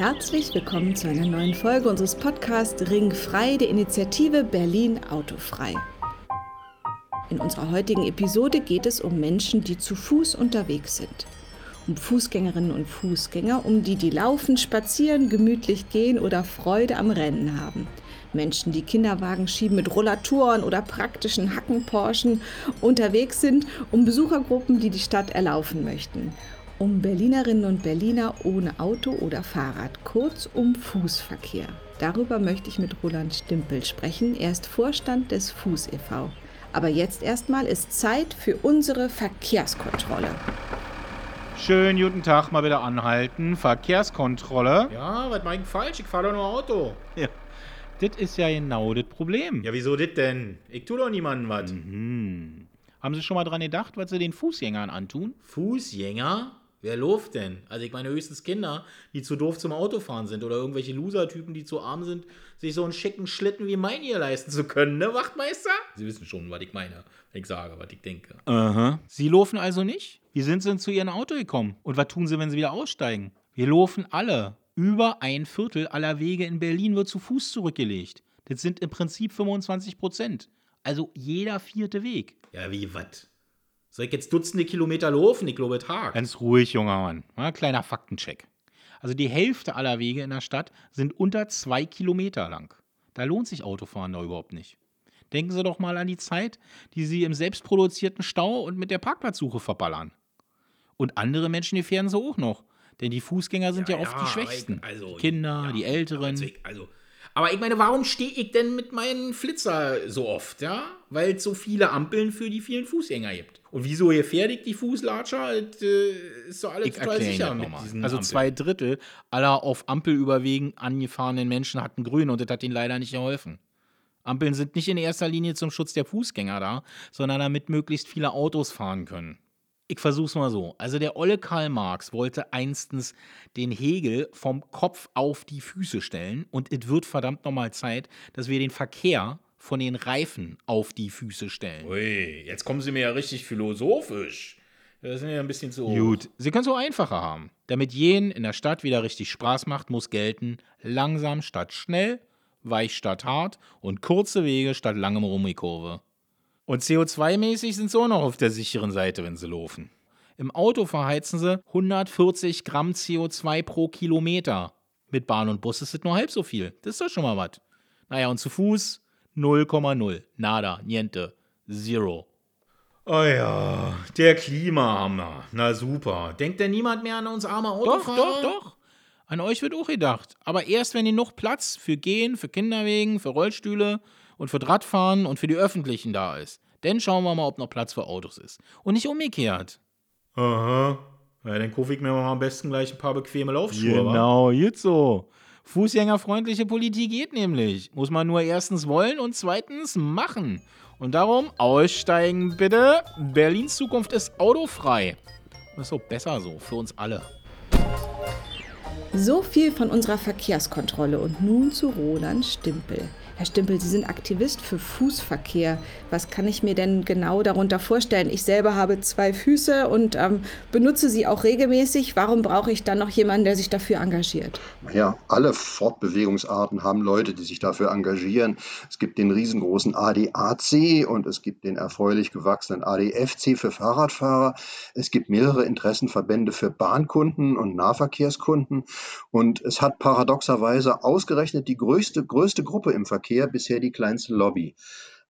Herzlich willkommen zu einer neuen Folge unseres Podcasts Ringfrei der Initiative Berlin Autofrei. In unserer heutigen Episode geht es um Menschen, die zu Fuß unterwegs sind. Um Fußgängerinnen und Fußgänger, um die, die laufen, spazieren, gemütlich gehen oder Freude am Rennen haben. Menschen, die Kinderwagen schieben mit Rollatoren oder praktischen Hackenporschen unterwegs sind, um Besuchergruppen, die die Stadt erlaufen möchten. Um Berlinerinnen und Berliner ohne Auto oder Fahrrad, kurz um Fußverkehr. Darüber möchte ich mit Roland Stimpel sprechen. Er ist Vorstand des Fuß e.V. Aber jetzt erstmal ist Zeit für unsere Verkehrskontrolle. Schönen guten Tag, mal wieder anhalten. Verkehrskontrolle. Ja, was mein falsch? Ich fahre doch nur Auto. Ja. Das ist ja genau das Problem. Ja, wieso das denn? Ich tu doch niemandem was. Mhm. Haben Sie schon mal dran gedacht, was Sie den Fußgängern antun? Fußgänger? Wer lobt denn? Also ich meine höchstens Kinder, die zu doof zum Autofahren sind oder irgendwelche Loser-Typen, die zu arm sind, sich so einen schicken Schlitten wie mein hier leisten zu können, ne, Wachtmeister? Sie wissen schon, was ich meine, wenn ich sage, was ich denke. Aha. Sie laufen also nicht? Wie sind Sie denn zu Ihrem Auto gekommen? Und was tun Sie, wenn Sie wieder aussteigen? Wir laufen alle. Über ein Viertel aller Wege in Berlin wird zu Fuß zurückgelegt. Das sind im Prinzip 25 Prozent. Also jeder vierte Weg. Ja, wie was? Soll ich jetzt Dutzende Kilometer laufen? Ich glaube, Tag. Ganz ruhig, junger Mann. Ja, kleiner Faktencheck. Also die Hälfte aller Wege in der Stadt sind unter zwei Kilometer lang. Da lohnt sich Autofahren da überhaupt nicht. Denken Sie doch mal an die Zeit, die Sie im selbstproduzierten Stau und mit der Parkplatzsuche verballern. Und andere Menschen gefährden sie auch noch. Denn die Fußgänger sind ja, ja oft die Schwächsten. Also, die Kinder, ja, die Älteren. Also, also, aber ich meine, warum stehe ich denn mit meinen Flitzer so oft, ja? Weil es so viele Ampeln für die vielen Fußgänger gibt. Und wieso gefährdet die Fußlatscher? Das äh, ist doch alles ich total sicher mit diesen Also Ampeln. zwei Drittel aller auf Ampelüberwegen angefahrenen Menschen hatten grün und das hat ihnen leider nicht geholfen. Ampeln sind nicht in erster Linie zum Schutz der Fußgänger da, sondern damit möglichst viele Autos fahren können. Ich versuch's mal so. Also der olle Karl Marx wollte einstens den Hegel vom Kopf auf die Füße stellen und es wird verdammt nochmal Zeit, dass wir den Verkehr von den Reifen auf die Füße stellen. Ui, jetzt kommen Sie mir ja richtig philosophisch. Das ist mir ein bisschen zu. Gut, Sie können es so einfacher haben. Damit jenen in der Stadt wieder richtig Spaß macht, muss gelten: langsam statt schnell, weich statt hart und kurze Wege statt langem Rummikurve. Und CO2-mäßig sind sie auch noch auf der sicheren Seite, wenn sie laufen. Im Auto verheizen sie 140 Gramm CO2 pro Kilometer. Mit Bahn und Bus ist es nur halb so viel. Das ist doch schon mal was. Naja, und zu Fuß 0,0. Nada, niente, zero. Oh ja, der Klimahammer. Na super. Denkt denn niemand mehr an uns arme Autofahrer? Doch, doch, doch. An euch wird auch gedacht. Aber erst, wenn ihr noch Platz für Gehen, für Kinderwegen, für Rollstühle und für Radfahren und für die Öffentlichen da ist. Dann schauen wir mal, ob noch Platz für Autos ist. Und nicht umgekehrt. Aha. Ja, dann kaufe ich mir mal am besten gleich ein paar bequeme Laufschuhe. Genau, jetzt so. Fußgängerfreundliche Politik geht nämlich. Muss man nur erstens wollen und zweitens machen. Und darum aussteigen bitte. Berlins Zukunft ist autofrei. Das ist so besser so, für uns alle. So viel von unserer Verkehrskontrolle und nun zu Roland Stimpel. Herr Stimpel, Sie sind Aktivist für Fußverkehr. Was kann ich mir denn genau darunter vorstellen? Ich selber habe zwei Füße und ähm, benutze sie auch regelmäßig. Warum brauche ich dann noch jemanden, der sich dafür engagiert? Ja, alle Fortbewegungsarten haben Leute, die sich dafür engagieren. Es gibt den riesengroßen ADAC und es gibt den erfreulich gewachsenen ADFC für Fahrradfahrer. Es gibt mehrere Interessenverbände für Bahnkunden und Nahverkehrskunden. Und es hat paradoxerweise ausgerechnet die größte, größte Gruppe im Verkehr Verkehr bisher die kleinste Lobby.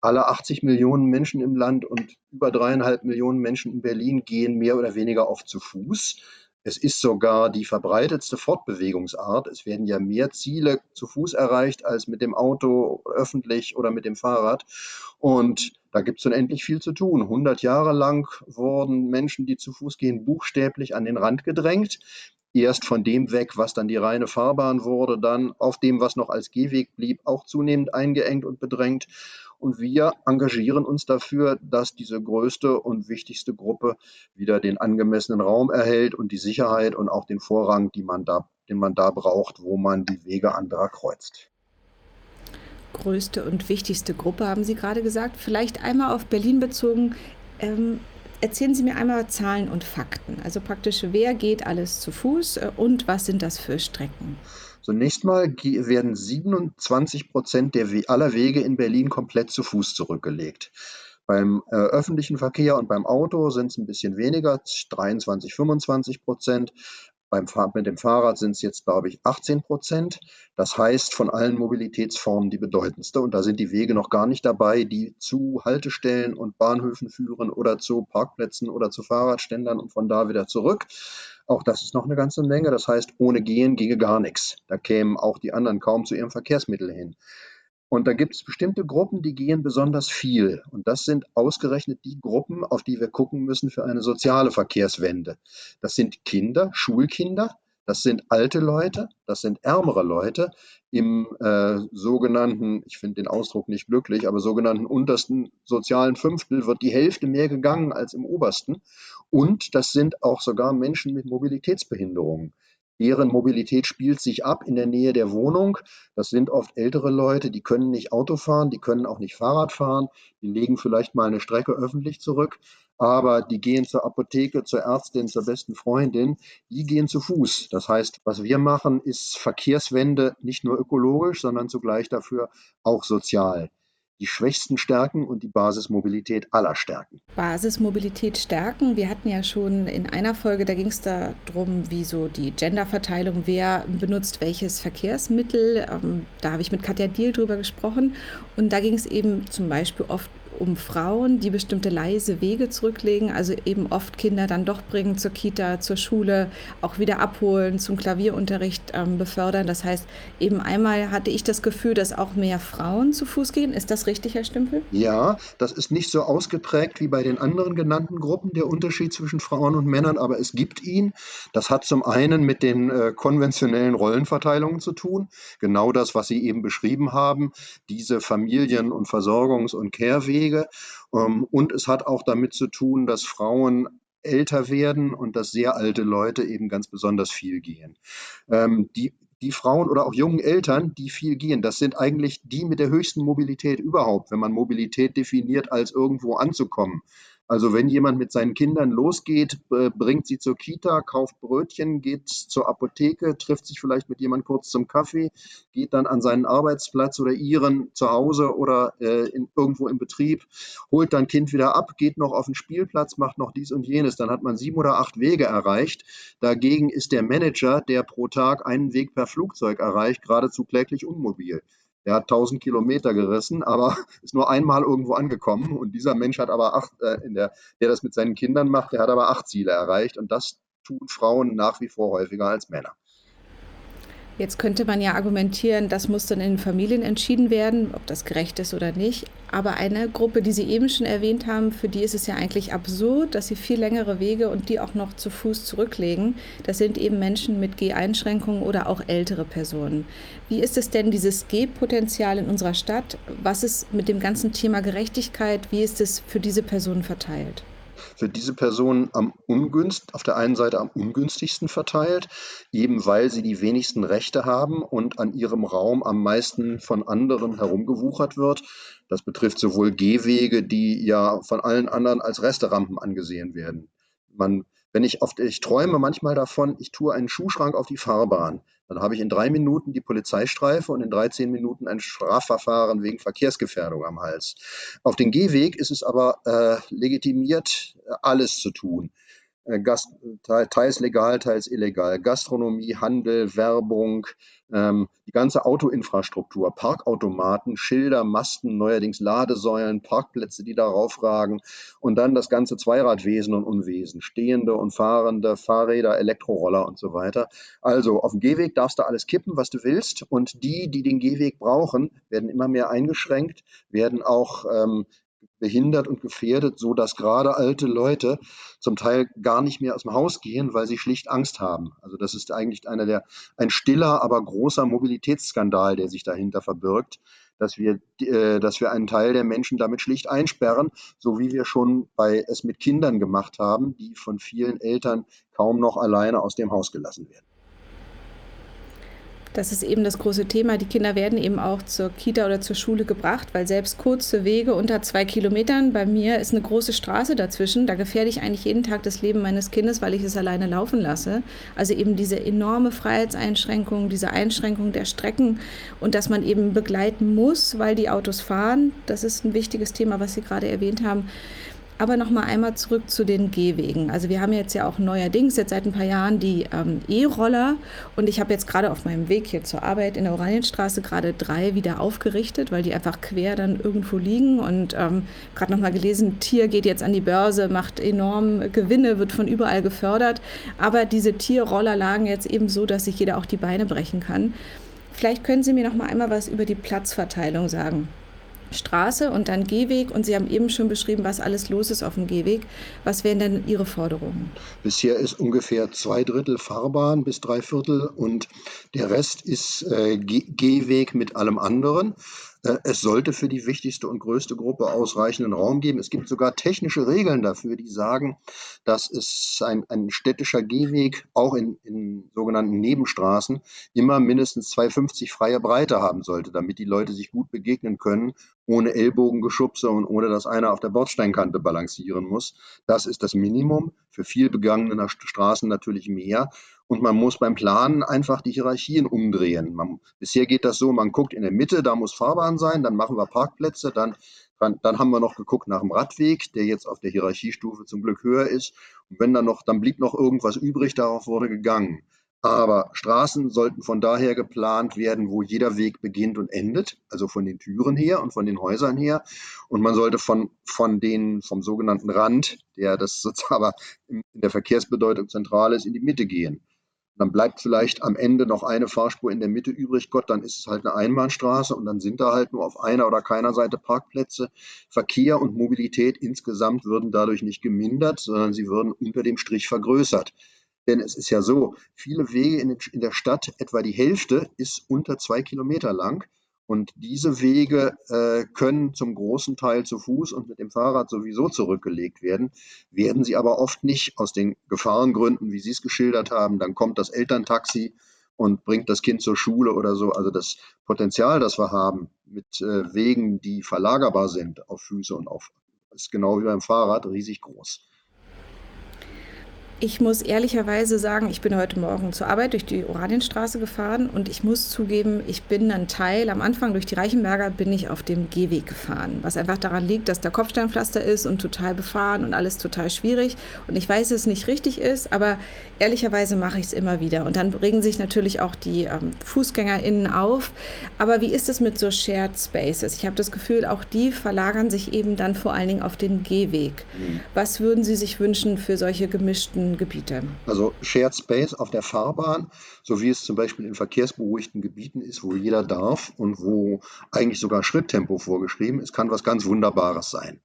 Alle 80 Millionen Menschen im Land und über dreieinhalb Millionen Menschen in Berlin gehen mehr oder weniger oft zu Fuß. Es ist sogar die verbreitetste Fortbewegungsart. Es werden ja mehr Ziele zu Fuß erreicht als mit dem Auto, öffentlich oder mit dem Fahrrad. Und da gibt es unendlich viel zu tun. 100 Jahre lang wurden Menschen, die zu Fuß gehen, buchstäblich an den Rand gedrängt erst von dem weg, was dann die reine Fahrbahn wurde, dann auf dem, was noch als Gehweg blieb, auch zunehmend eingeengt und bedrängt. Und wir engagieren uns dafür, dass diese größte und wichtigste Gruppe wieder den angemessenen Raum erhält und die Sicherheit und auch den Vorrang, man da, den man da braucht, wo man die Wege anderer kreuzt. größte und wichtigste Gruppe, haben Sie gerade gesagt. Vielleicht einmal auf Berlin bezogen. Ähm, erzählen Sie mir einmal Zahlen und Fakten. Also praktisch, wer geht alles zu Fuß äh, und was sind das für Strecken? Zunächst mal werden 27 Prozent der, aller Wege in Berlin komplett zu Fuß zurückgelegt. Beim äh, öffentlichen Verkehr und beim Auto sind es ein bisschen weniger, 23, 25 Prozent. Beim Fahr mit dem Fahrrad sind es jetzt, glaube ich, 18 Prozent. Das heißt, von allen Mobilitätsformen die bedeutendste. Und da sind die Wege noch gar nicht dabei, die zu Haltestellen und Bahnhöfen führen oder zu Parkplätzen oder zu Fahrradständern und von da wieder zurück. Auch das ist noch eine ganze Menge. Das heißt, ohne Gehen ginge gar nichts. Da kämen auch die anderen kaum zu ihrem Verkehrsmittel hin. Und da gibt es bestimmte Gruppen, die gehen besonders viel. Und das sind ausgerechnet die Gruppen, auf die wir gucken müssen für eine soziale Verkehrswende. Das sind Kinder, Schulkinder, das sind alte Leute, das sind ärmere Leute im äh, sogenannten, ich finde den Ausdruck nicht glücklich, aber sogenannten untersten sozialen Fünftel wird die Hälfte mehr gegangen als im obersten. Und das sind auch sogar Menschen mit Mobilitätsbehinderungen. Deren Mobilität spielt sich ab in der Nähe der Wohnung. Das sind oft ältere Leute, die können nicht Auto fahren, die können auch nicht Fahrrad fahren, die legen vielleicht mal eine Strecke öffentlich zurück, aber die gehen zur Apotheke, zur Ärztin, zur besten Freundin, die gehen zu Fuß. Das heißt, was wir machen, ist Verkehrswende nicht nur ökologisch, sondern zugleich dafür auch sozial die Schwächsten stärken und die Basismobilität aller stärken. Basismobilität stärken. Wir hatten ja schon in einer Folge, da ging es darum, wie so die Genderverteilung, wer benutzt welches Verkehrsmittel. Ähm, da habe ich mit Katja Diel drüber gesprochen. Und da ging es eben zum Beispiel oft um Frauen, die bestimmte leise Wege zurücklegen, also eben oft Kinder dann doch bringen zur Kita, zur Schule, auch wieder abholen, zum Klavierunterricht ähm, befördern. Das heißt, eben einmal hatte ich das Gefühl, dass auch mehr Frauen zu Fuß gehen. Ist das richtig, Herr Stümpel? Ja, das ist nicht so ausgeprägt wie bei den anderen genannten Gruppen, der Unterschied zwischen Frauen und Männern, aber es gibt ihn. Das hat zum einen mit den äh, konventionellen Rollenverteilungen zu tun, genau das, was Sie eben beschrieben haben, diese Familien- und Versorgungs- und Care-Wege Pflege. Ähm, und es hat auch damit zu tun, dass Frauen älter werden und dass sehr alte Leute eben ganz besonders viel gehen. Ähm, die, die Frauen oder auch jungen Eltern, die viel gehen, das sind eigentlich die mit der höchsten Mobilität überhaupt, wenn man Mobilität definiert, als irgendwo anzukommen. Also wenn jemand mit seinen Kindern losgeht, bringt sie zur Kita, kauft Brötchen, geht zur Apotheke, trifft sich vielleicht mit jemand kurz zum Kaffee, geht dann an seinen Arbeitsplatz oder ihren zu Hause oder äh, in, irgendwo im Betrieb, holt dann Kind wieder ab, geht noch auf den Spielplatz, macht noch dies und jenes. Dann hat man sieben oder acht Wege erreicht. Dagegen ist der Manager, der pro Tag einen Weg per Flugzeug erreicht, geradezu kläglich unmobil. Der hat 1000 Kilometer gerissen, aber ist nur einmal irgendwo angekommen. Und dieser Mensch hat aber acht, äh, in der, der das mit seinen Kindern macht, der hat aber acht Ziele erreicht. Und das tun Frauen nach wie vor häufiger als Männer. Jetzt könnte man ja argumentieren, das muss dann in den Familien entschieden werden, ob das gerecht ist oder nicht. Aber eine Gruppe, die Sie eben schon erwähnt haben, für die ist es ja eigentlich absurd, dass sie viel längere Wege und die auch noch zu Fuß zurücklegen. Das sind eben Menschen mit Geh-Einschränkungen oder auch ältere Personen. Wie ist es denn, dieses Gehpotenzial in unserer Stadt? Was ist mit dem ganzen Thema Gerechtigkeit? Wie ist es für diese Personen verteilt? Für diese Personen am ungünst, auf der einen Seite am ungünstigsten verteilt, eben weil sie die wenigsten Rechte haben und an ihrem Raum am meisten von anderen herumgewuchert wird. Das betrifft sowohl Gehwege, die ja von allen anderen als Resterampen angesehen werden. Man, wenn ich oft, ich träume manchmal davon, ich tue einen Schuhschrank auf die Fahrbahn. Dann habe ich in drei Minuten die Polizeistreife und in 13 Minuten ein Strafverfahren wegen Verkehrsgefährdung am Hals. Auf dem Gehweg ist es aber äh, legitimiert, alles zu tun. Äh, Gast, teils legal, teils illegal. Gastronomie, Handel, Werbung, ähm, die ganze Autoinfrastruktur, Parkautomaten, Schilder, Masten, neuerdings Ladesäulen, Parkplätze, die darauf ragen und dann das ganze Zweiradwesen und Unwesen, stehende und fahrende Fahrräder, Elektroroller und so weiter. Also auf dem Gehweg darfst du alles kippen, was du willst und die, die den Gehweg brauchen, werden immer mehr eingeschränkt, werden auch ähm, behindert und gefährdet, so dass gerade alte Leute zum Teil gar nicht mehr aus dem Haus gehen, weil sie schlicht Angst haben. Also das ist eigentlich einer der ein stiller, aber großer Mobilitätsskandal, der sich dahinter verbirgt, dass wir, äh, dass wir einen Teil der Menschen damit schlicht einsperren, so wie wir schon bei es mit Kindern gemacht haben, die von vielen Eltern kaum noch alleine aus dem Haus gelassen werden. Das ist eben das große Thema. Die Kinder werden eben auch zur Kita oder zur Schule gebracht, weil selbst kurze Wege unter zwei Kilometern, bei mir ist eine große Straße dazwischen, da gefährde ich eigentlich jeden Tag das Leben meines Kindes, weil ich es alleine laufen lasse. Also eben diese enorme Freiheitseinschränkung, diese Einschränkung der Strecken und dass man eben begleiten muss, weil die Autos fahren, das ist ein wichtiges Thema, was Sie gerade erwähnt haben. Aber noch mal einmal zurück zu den Gehwegen. Also wir haben jetzt ja auch neuerdings jetzt seit ein paar Jahren die ähm, E-Roller und ich habe jetzt gerade auf meinem Weg hier zur Arbeit in der Oranienstraße gerade drei wieder aufgerichtet, weil die einfach quer dann irgendwo liegen und ähm, gerade noch mal gelesen, Tier geht jetzt an die Börse, macht enorm Gewinne, wird von überall gefördert. Aber diese Tierroller lagen jetzt eben so, dass sich jeder auch die Beine brechen kann. Vielleicht können Sie mir noch mal einmal was über die Platzverteilung sagen. Straße und dann Gehweg. Und Sie haben eben schon beschrieben, was alles los ist auf dem Gehweg. Was wären denn Ihre Forderungen? Bisher ist ungefähr zwei Drittel Fahrbahn bis drei Viertel und der Rest ist äh, Gehweg mit allem anderen. Äh, es sollte für die wichtigste und größte Gruppe ausreichenden Raum geben. Es gibt sogar technische Regeln dafür, die sagen, dass es ein, ein städtischer Gehweg auch in, in sogenannten Nebenstraßen immer mindestens 2,50 freie Breite haben sollte, damit die Leute sich gut begegnen können, ohne Ellbogengeschubse und ohne dass einer auf der Bordsteinkante balancieren muss. Das ist das Minimum. Für viel begangene Straßen natürlich mehr. Und man muss beim Planen einfach die Hierarchien umdrehen. Man, bisher geht das so, man guckt in der Mitte, da muss Fahrbahn sein, dann machen wir Parkplätze, dann, dann, dann haben wir noch geguckt nach dem Radweg, der jetzt auf der Hierarchiestufe zum Glück höher ist. Und wenn dann noch, dann blieb noch irgendwas übrig, darauf wurde gegangen. Aber Straßen sollten von daher geplant werden, wo jeder Weg beginnt und endet, also von den Türen her und von den Häusern her. Und man sollte von, von den, vom sogenannten Rand, der das sozusagen aber in der Verkehrsbedeutung zentral ist, in die Mitte gehen. Dann bleibt vielleicht am Ende noch eine Fahrspur in der Mitte übrig. Gott, dann ist es halt eine Einbahnstraße und dann sind da halt nur auf einer oder keiner Seite Parkplätze. Verkehr und Mobilität insgesamt würden dadurch nicht gemindert, sondern sie würden unter dem Strich vergrößert. Denn es ist ja so, viele Wege in der Stadt, etwa die Hälfte, ist unter zwei Kilometer lang. Und diese Wege äh, können zum großen Teil zu Fuß und mit dem Fahrrad sowieso zurückgelegt werden, werden sie aber oft nicht aus den Gefahrengründen, wie Sie es geschildert haben. Dann kommt das Elterntaxi und bringt das Kind zur Schule oder so. Also das Potenzial, das wir haben mit äh, Wegen, die verlagerbar sind auf Füße und auf, ist genau wie beim Fahrrad riesig groß. Ich muss ehrlicherweise sagen, ich bin heute Morgen zur Arbeit durch die Oranienstraße gefahren und ich muss zugeben, ich bin ein Teil, am Anfang durch die Reichenberger bin ich auf dem Gehweg gefahren, was einfach daran liegt, dass der Kopfsteinpflaster ist und total befahren und alles total schwierig. Und ich weiß, dass es nicht richtig ist, aber ehrlicherweise mache ich es immer wieder. Und dann regen sich natürlich auch die ähm, FußgängerInnen auf. Aber wie ist es mit so Shared Spaces? Ich habe das Gefühl, auch die verlagern sich eben dann vor allen Dingen auf den Gehweg. Mhm. Was würden Sie sich wünschen für solche gemischten Gebiete? Also Shared Space auf der Fahrbahn, so wie es zum Beispiel in verkehrsberuhigten Gebieten ist, wo jeder darf und wo eigentlich sogar Schritttempo vorgeschrieben ist, kann was ganz Wunderbares sein.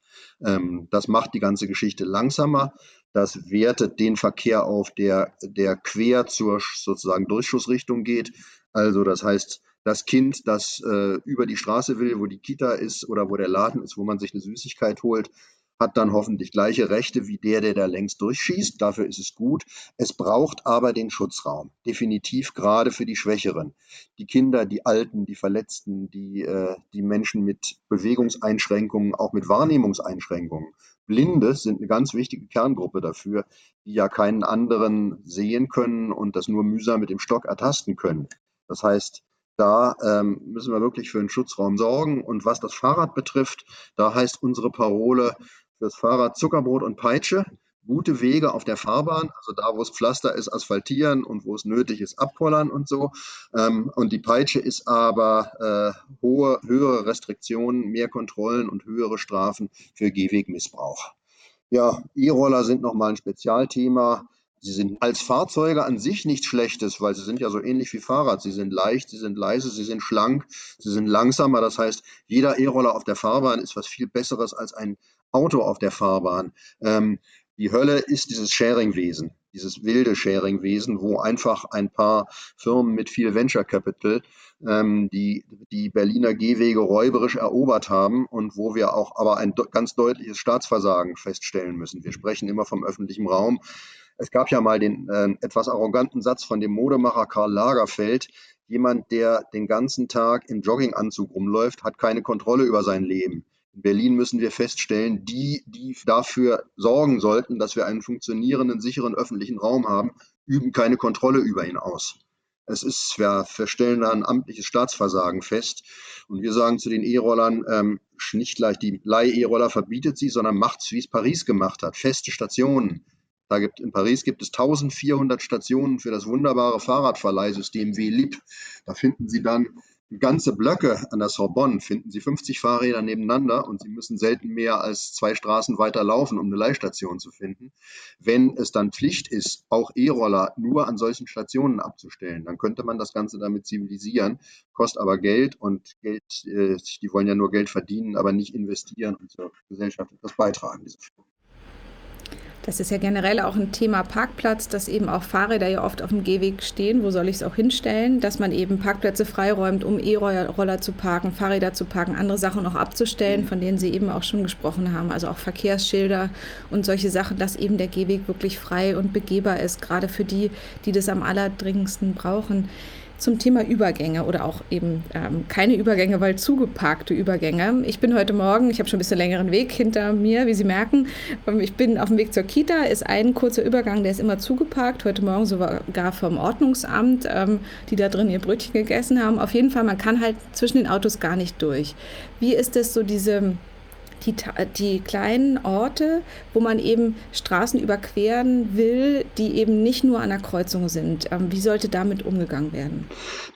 Ähm, das macht die ganze Geschichte langsamer. Das wertet den Verkehr auf, der, der quer zur sozusagen Durchschussrichtung geht. Also das heißt, das Kind, das äh, über die Straße will, wo die Kita ist oder wo der Laden ist, wo man sich eine Süßigkeit holt, hat dann hoffentlich gleiche Rechte wie der, der da längst durchschießt. Dafür ist es gut. Es braucht aber den Schutzraum. Definitiv gerade für die Schwächeren. Die Kinder, die Alten, die Verletzten, die, äh, die Menschen mit Bewegungseinschränkungen, auch mit Wahrnehmungseinschränkungen. Blinde sind eine ganz wichtige Kerngruppe dafür, die ja keinen anderen sehen können und das nur mühsam mit dem Stock ertasten können. Das heißt, da ähm, müssen wir wirklich für einen Schutzraum sorgen. Und was das Fahrrad betrifft, da heißt unsere Parole, fürs Fahrrad Zuckerbrot und Peitsche, gute Wege auf der Fahrbahn, also da, wo es Pflaster ist, asphaltieren und wo es nötig ist, abpollern und so. Ähm, und die Peitsche ist aber äh, hohe, höhere Restriktionen, mehr Kontrollen und höhere Strafen für Gehwegmissbrauch. Ja, E-Roller sind nochmal ein Spezialthema. Sie sind als Fahrzeuge an sich nichts Schlechtes, weil sie sind ja so ähnlich wie Fahrrad. Sie sind leicht, sie sind leise, sie sind schlank, sie sind langsamer. Das heißt, jeder E-Roller auf der Fahrbahn ist was viel Besseres als ein Auto auf der Fahrbahn. Ähm, die Hölle ist dieses Sharing-Wesen, dieses wilde Sharing-Wesen, wo einfach ein paar Firmen mit viel Venture Capital ähm, die, die Berliner Gehwege räuberisch erobert haben und wo wir auch aber ein ganz deutliches Staatsversagen feststellen müssen. Wir sprechen immer vom öffentlichen Raum. Es gab ja mal den äh, etwas arroganten Satz von dem Modemacher Karl Lagerfeld, Jemand, der den ganzen Tag im Jogginganzug rumläuft, hat keine Kontrolle über sein Leben. In Berlin müssen wir feststellen, die, die dafür sorgen sollten, dass wir einen funktionierenden, sicheren öffentlichen Raum haben, üben keine Kontrolle über ihn aus. Es ist, wir, wir stellen da ein amtliches Staatsversagen fest. Und wir sagen zu den E-Rollern, ähm, nicht gleich die Leih-E-Roller verbietet sie, sondern macht es, wie es Paris gemacht hat. Feste Stationen. Da gibt, in Paris gibt es 1400 Stationen für das wunderbare Fahrradverleihsystem WLIP. Da finden Sie dann ganze Blöcke an der Sorbonne finden Sie 50 Fahrräder nebeneinander und Sie müssen selten mehr als zwei Straßen weiter laufen, um eine Leihstation zu finden. Wenn es dann Pflicht ist, auch E-Roller nur an solchen Stationen abzustellen, dann könnte man das Ganze damit zivilisieren, kostet aber Geld und Geld, äh, die wollen ja nur Geld verdienen, aber nicht investieren und zur Gesellschaft etwas beitragen. Diese Firmen. Das ist ja generell auch ein Thema Parkplatz, dass eben auch Fahrräder ja oft auf dem Gehweg stehen. Wo soll ich es auch hinstellen? Dass man eben Parkplätze freiräumt, um E-Roller zu parken, Fahrräder zu parken, andere Sachen auch abzustellen, von denen Sie eben auch schon gesprochen haben. Also auch Verkehrsschilder und solche Sachen, dass eben der Gehweg wirklich frei und begehbar ist, gerade für die, die das am allerdringendsten brauchen zum Thema Übergänge oder auch eben ähm, keine Übergänge, weil zugeparkte Übergänge. Ich bin heute Morgen, ich habe schon ein bisschen längeren Weg hinter mir, wie Sie merken. Ähm, ich bin auf dem Weg zur Kita, ist ein kurzer Übergang, der ist immer zugeparkt. Heute Morgen sogar vom Ordnungsamt, ähm, die da drin ihr Brötchen gegessen haben. Auf jeden Fall, man kann halt zwischen den Autos gar nicht durch. Wie ist es so diese die, die kleinen Orte, wo man eben Straßen überqueren will, die eben nicht nur an der Kreuzung sind. Ähm, wie sollte damit umgegangen werden?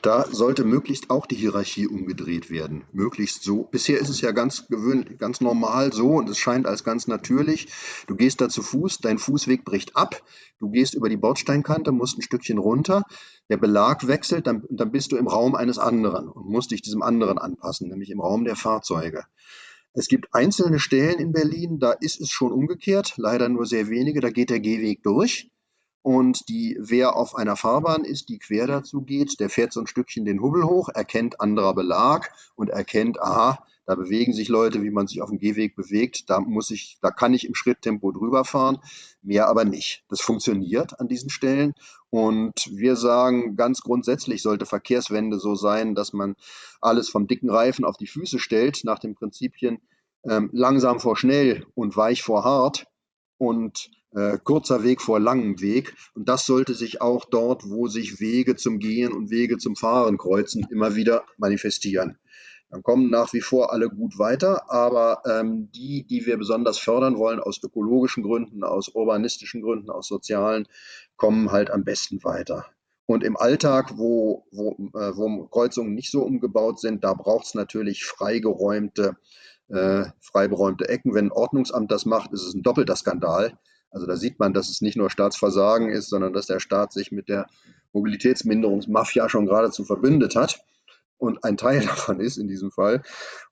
Da sollte möglichst auch die Hierarchie umgedreht werden. Möglichst so. Bisher ist es ja ganz gewöhnlich, ganz normal so und es scheint als ganz natürlich. Du gehst da zu Fuß, dein Fußweg bricht ab, du gehst über die Bordsteinkante, musst ein Stückchen runter, der Belag wechselt, dann, dann bist du im Raum eines anderen und musst dich diesem anderen anpassen, nämlich im Raum der Fahrzeuge. Es gibt einzelne Stellen in Berlin, da ist es schon umgekehrt, leider nur sehr wenige, da geht der Gehweg durch. Und die, wer auf einer Fahrbahn ist, die quer dazu geht, der fährt so ein Stückchen den Hubbel hoch, erkennt anderer Belag und erkennt, aha, da bewegen sich Leute, wie man sich auf dem Gehweg bewegt. Da muss ich, da kann ich im Schritttempo drüber fahren, mehr aber nicht. Das funktioniert an diesen Stellen. Und wir sagen, ganz grundsätzlich sollte Verkehrswende so sein, dass man alles vom dicken Reifen auf die Füße stellt, nach den Prinzipien ähm, langsam vor schnell und weich vor hart und äh, kurzer Weg vor langem Weg. Und das sollte sich auch dort, wo sich Wege zum Gehen und Wege zum Fahren kreuzen, immer wieder manifestieren. Dann kommen nach wie vor alle gut weiter, aber ähm, die, die wir besonders fördern wollen, aus ökologischen Gründen, aus urbanistischen Gründen, aus sozialen, kommen halt am besten weiter. Und im Alltag, wo, wo, äh, wo Kreuzungen nicht so umgebaut sind, da braucht es natürlich freigeräumte, äh, freigeräumte Ecken. Wenn ein Ordnungsamt das macht, ist es ein doppelter Skandal. Also da sieht man, dass es nicht nur Staatsversagen ist, sondern dass der Staat sich mit der Mobilitätsminderungsmafia schon geradezu verbündet hat und ein Teil davon ist in diesem Fall.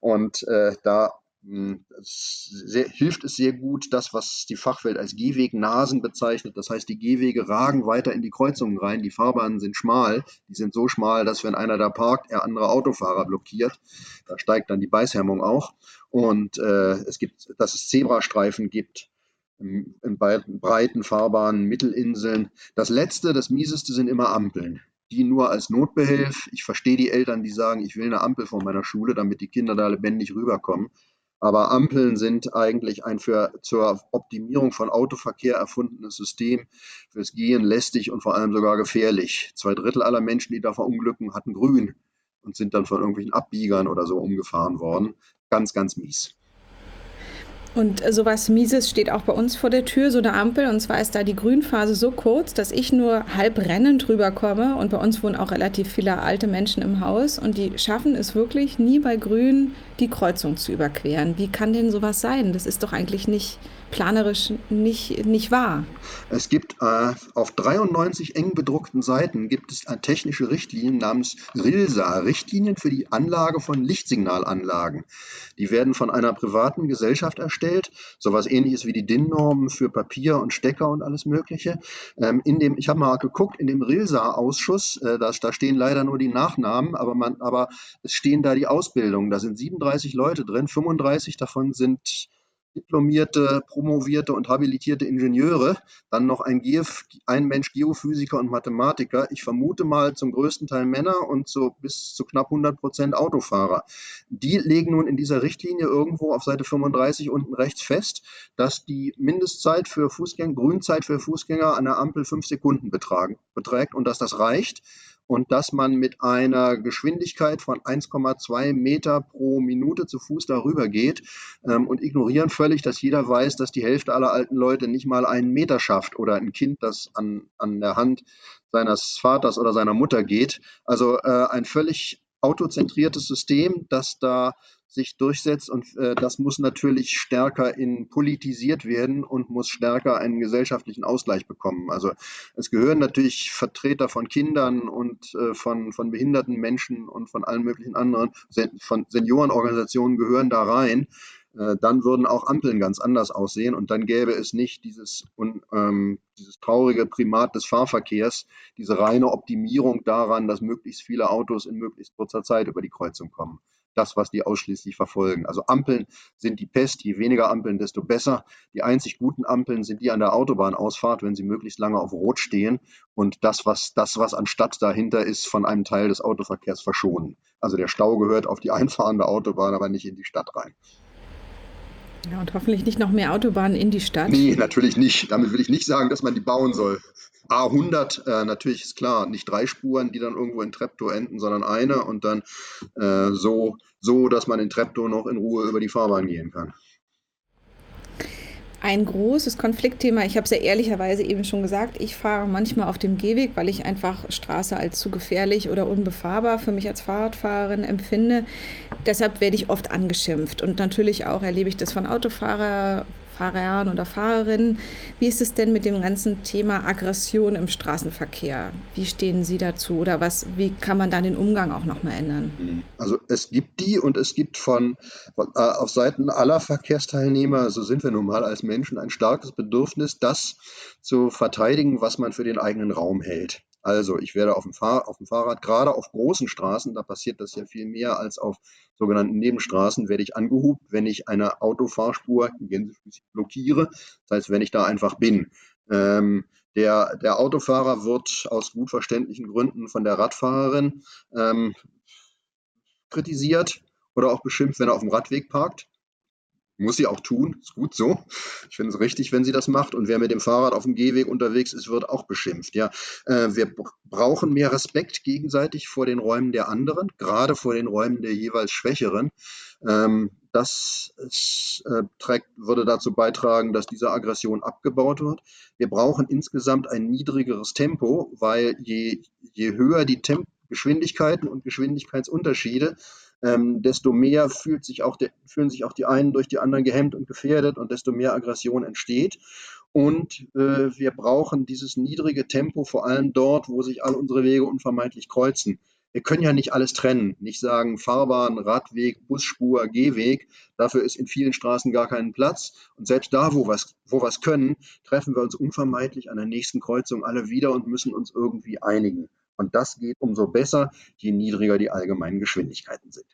Und äh, da sehr, hilft es sehr gut, das, was die Fachwelt als Gehwegnasen bezeichnet. Das heißt, die Gehwege ragen weiter in die Kreuzungen rein. Die Fahrbahnen sind schmal. Die sind so schmal, dass wenn einer da parkt, er andere Autofahrer blockiert. Da steigt dann die Beißhemmung auch. Und äh, es gibt, dass es Zebrastreifen gibt in, in breiten Fahrbahnen, Mittelinseln. Das Letzte, das Mieseste sind immer Ampeln die nur als Notbehelf. Ich verstehe die Eltern, die sagen, ich will eine Ampel vor meiner Schule, damit die Kinder da lebendig rüberkommen. Aber Ampeln sind eigentlich ein für, zur Optimierung von Autoverkehr erfundenes System. Fürs Gehen lästig und vor allem sogar gefährlich. Zwei Drittel aller Menschen, die da verunglücken, hatten grün und sind dann von irgendwelchen Abbiegern oder so umgefahren worden. Ganz, ganz mies. Und sowas Mieses steht auch bei uns vor der Tür, so eine Ampel. Und zwar ist da die Grünphase so kurz, dass ich nur halb rennend rüberkomme. Und bei uns wohnen auch relativ viele alte Menschen im Haus. Und die schaffen es wirklich nie bei Grün die Kreuzung zu überqueren. Wie kann denn sowas sein? Das ist doch eigentlich nicht planerisch nicht, nicht wahr. Es gibt äh, auf 93 eng bedruckten Seiten gibt es äh, technische Richtlinien namens RILSA, Richtlinien für die Anlage von Lichtsignalanlagen. Die werden von einer privaten Gesellschaft erstellt, sowas ähnliches wie die DIN-Normen für Papier und Stecker und alles Mögliche. Ähm, in dem, ich habe mal geguckt, in dem RILSA-Ausschuss, äh, da, da, stehen leider nur die Nachnamen, aber, man, aber es stehen da die Ausbildungen. Da sind 37 Leute drin, 35 davon sind diplomierte, promovierte und habilitierte Ingenieure, dann noch ein, Geof ein Mensch Geophysiker und Mathematiker. Ich vermute mal zum größten Teil Männer und so bis zu knapp 100 Prozent Autofahrer. Die legen nun in dieser Richtlinie irgendwo auf Seite 35 unten rechts fest, dass die Mindestzeit für Fußgänger, Grünzeit für Fußgänger an der Ampel fünf Sekunden beträgt und dass das reicht und dass man mit einer Geschwindigkeit von 1,2 Meter pro Minute zu Fuß darüber geht ähm, und ignorieren völlig, dass jeder weiß, dass die Hälfte aller alten Leute nicht mal einen Meter schafft oder ein Kind, das an, an der Hand seines Vaters oder seiner Mutter geht. Also äh, ein völlig autozentriertes System, das da sich durchsetzt. Und äh, das muss natürlich stärker in politisiert werden und muss stärker einen gesellschaftlichen Ausgleich bekommen. Also es gehören natürlich Vertreter von Kindern und äh, von, von behinderten Menschen und von allen möglichen anderen, von Seniorenorganisationen gehören da rein. Äh, dann würden auch Ampeln ganz anders aussehen und dann gäbe es nicht dieses, ähm, dieses traurige Primat des Fahrverkehrs, diese reine Optimierung daran, dass möglichst viele Autos in möglichst kurzer Zeit über die Kreuzung kommen das, was die ausschließlich verfolgen. Also Ampeln sind die Pest. Je weniger Ampeln, desto besser. Die einzig guten Ampeln sind die an der Autobahnausfahrt, wenn sie möglichst lange auf Rot stehen und das, was, das, was anstatt dahinter ist, von einem Teil des Autoverkehrs verschonen. Also der Stau gehört auf die einfahrende Autobahn, aber nicht in die Stadt rein. Ja, und hoffentlich nicht noch mehr Autobahnen in die Stadt. Nee, natürlich nicht. Damit will ich nicht sagen, dass man die bauen soll. A100, äh, natürlich ist klar, nicht drei Spuren, die dann irgendwo in Treptow enden, sondern eine und dann äh, so, so, dass man in Treptow noch in Ruhe über die Fahrbahn gehen kann ein großes Konfliktthema. Ich habe es ja ehrlicherweise eben schon gesagt, ich fahre manchmal auf dem Gehweg, weil ich einfach Straße als zu gefährlich oder unbefahrbar für mich als Fahrradfahrerin empfinde. Deshalb werde ich oft angeschimpft und natürlich auch erlebe ich das von Autofahrer, Fahrern oder Fahrerinnen. Wie ist es denn mit dem ganzen Thema Aggression im Straßenverkehr? Wie stehen Sie dazu oder was, wie kann man da den Umgang auch nochmal ändern? Also es gibt die und es gibt von, von äh, auf Seiten aller Verkehrsteilnehmer, so sind wir nun mal als Menschen, ein starkes Bedürfnis, das zu verteidigen, was man für den eigenen Raum hält. Also ich werde auf dem, Fahr auf dem Fahrrad, gerade auf großen Straßen, da passiert das ja viel mehr als auf sogenannten Nebenstraßen, werde ich angehubt, wenn ich eine Autofahrspur blockiere. Das heißt, wenn ich da einfach bin. Ähm, der, der Autofahrer wird aus gut verständlichen Gründen von der Radfahrerin ähm, kritisiert oder auch beschimpft, wenn er auf dem Radweg parkt. Muss sie auch tun, ist gut so. Ich finde es richtig, wenn sie das macht. Und wer mit dem Fahrrad auf dem Gehweg unterwegs ist, wird auch beschimpft. Ja, äh, wir brauchen mehr Respekt gegenseitig vor den Räumen der anderen, gerade vor den Räumen der jeweils Schwächeren. Ähm, das ist, äh, trägt, würde dazu beitragen, dass diese Aggression abgebaut wird. Wir brauchen insgesamt ein niedrigeres Tempo, weil je, je höher die Temp Geschwindigkeiten und Geschwindigkeitsunterschiede, ähm, desto mehr fühlt sich auch de, fühlen sich auch die einen durch die anderen gehemmt und gefährdet und desto mehr Aggression entsteht. Und äh, wir brauchen dieses niedrige Tempo vor allem dort, wo sich all unsere Wege unvermeidlich kreuzen. Wir können ja nicht alles trennen, nicht sagen Fahrbahn, Radweg, Busspur, Gehweg. Dafür ist in vielen Straßen gar keinen Platz. Und selbst da, wo wir wo was können, treffen wir uns unvermeidlich an der nächsten Kreuzung alle wieder und müssen uns irgendwie einigen. Und das geht umso besser, je niedriger die allgemeinen Geschwindigkeiten sind.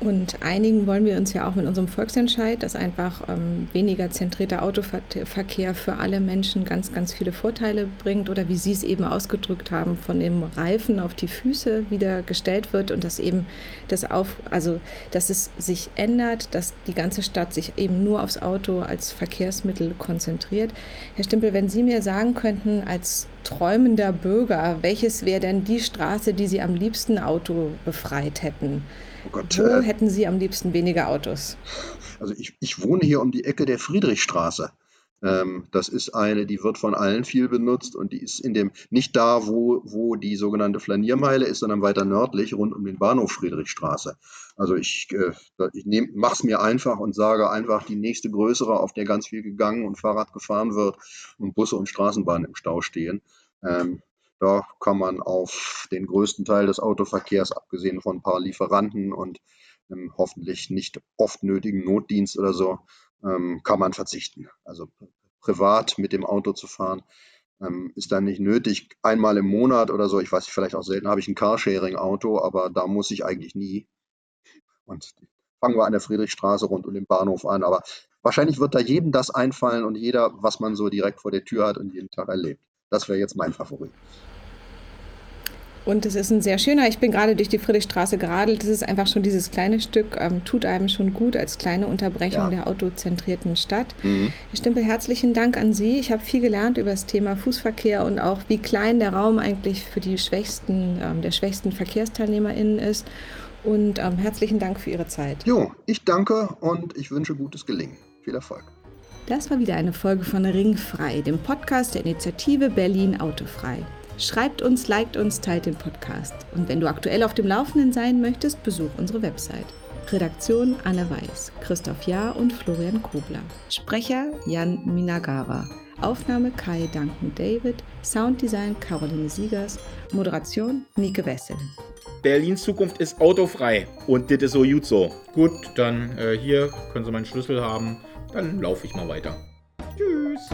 Und einigen wollen wir uns ja auch mit unserem Volksentscheid, dass einfach ähm, weniger zentrierter Autoverkehr für alle Menschen ganz, ganz viele Vorteile bringt oder wie Sie es eben ausgedrückt haben, von dem Reifen auf die Füße wieder gestellt wird und dass eben das auf, also dass es sich ändert, dass die ganze Stadt sich eben nur aufs Auto als Verkehrsmittel konzentriert. Herr Stimpel, wenn Sie mir sagen könnten, als träumender Bürger, welches wäre denn die Straße, die Sie am liebsten Auto befreit hätten? Oh Gott, Wo äh, hätten Sie am liebsten weniger Autos? Also ich, ich wohne hier um die Ecke der Friedrichstraße. Ähm, das ist eine, die wird von allen viel benutzt und die ist in dem, nicht da, wo, wo die sogenannte Flaniermeile ist, sondern weiter nördlich, rund um den Bahnhof Friedrichstraße. Also ich, äh, ich mache es mir einfach und sage einfach die nächste größere, auf der ganz viel gegangen und Fahrrad gefahren wird und Busse und Straßenbahnen im Stau stehen. Ähm, da kann man auf den größten Teil des Autoverkehrs, abgesehen von ein paar Lieferanten und einem hoffentlich nicht oft nötigen Notdienst oder so, ähm, kann man verzichten. Also privat mit dem Auto zu fahren, ähm, ist dann nicht nötig. Einmal im Monat oder so, ich weiß vielleicht auch selten, habe ich ein Carsharing-Auto, aber da muss ich eigentlich nie. Und fangen wir an der Friedrichstraße rund um den Bahnhof an. Aber wahrscheinlich wird da jedem das einfallen und jeder, was man so direkt vor der Tür hat und jeden Tag erlebt. Das wäre jetzt mein Favorit. Und es ist ein sehr schöner, ich bin gerade durch die Friedrichstraße geradelt, das ist einfach schon dieses kleine Stück, ähm, tut einem schon gut als kleine Unterbrechung ja. der autozentrierten Stadt. Mhm. Herr Stempel, herzlichen Dank an Sie. Ich habe viel gelernt über das Thema Fußverkehr und auch, wie klein der Raum eigentlich für die schwächsten, ähm, der schwächsten VerkehrsteilnehmerInnen ist. Und ähm, herzlichen Dank für Ihre Zeit. Jo, ich danke und ich wünsche gutes Gelingen. Viel Erfolg. Das war wieder eine Folge von Ringfrei, dem Podcast der Initiative Berlin Autofrei. Schreibt uns, liked uns, teilt den Podcast. Und wenn du aktuell auf dem Laufenden sein möchtest, besuch unsere Website. Redaktion Anne Weiß, Christoph Jahr und Florian Kobler. Sprecher Jan Minagawa. Aufnahme Kai Duncan David. Sounddesign Caroline Siegers. Moderation Nike Wessel. Berlins Zukunft ist autofrei. Und das ist so gut so. Gut, dann äh, hier können Sie meinen Schlüssel haben. Dann laufe ich mal weiter. Tschüss.